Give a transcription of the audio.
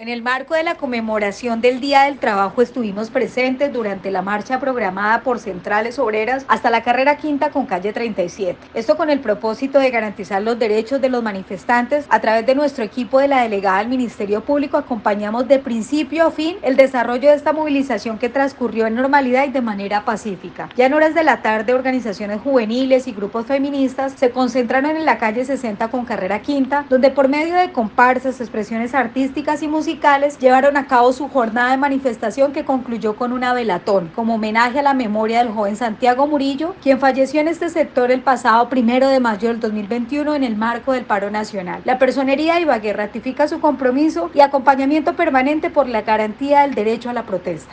En el marco de la conmemoración del Día del Trabajo estuvimos presentes durante la marcha programada por Centrales Obreras hasta la carrera quinta con calle 37. Esto con el propósito de garantizar los derechos de los manifestantes. A través de nuestro equipo de la delegada del Ministerio Público acompañamos de principio a fin el desarrollo de esta movilización que transcurrió en normalidad y de manera pacífica. Ya en horas de la tarde organizaciones juveniles y grupos feministas se concentraron en la calle 60 con carrera quinta, donde por medio de comparsas, expresiones artísticas y musicales llevaron a cabo su jornada de manifestación que concluyó con una velatón, como homenaje a la memoria del joven Santiago Murillo, quien falleció en este sector el pasado primero de mayo del 2021 en el marco del paro nacional. La personería de Ibagué ratifica su compromiso y acompañamiento permanente por la garantía del derecho a la protesta.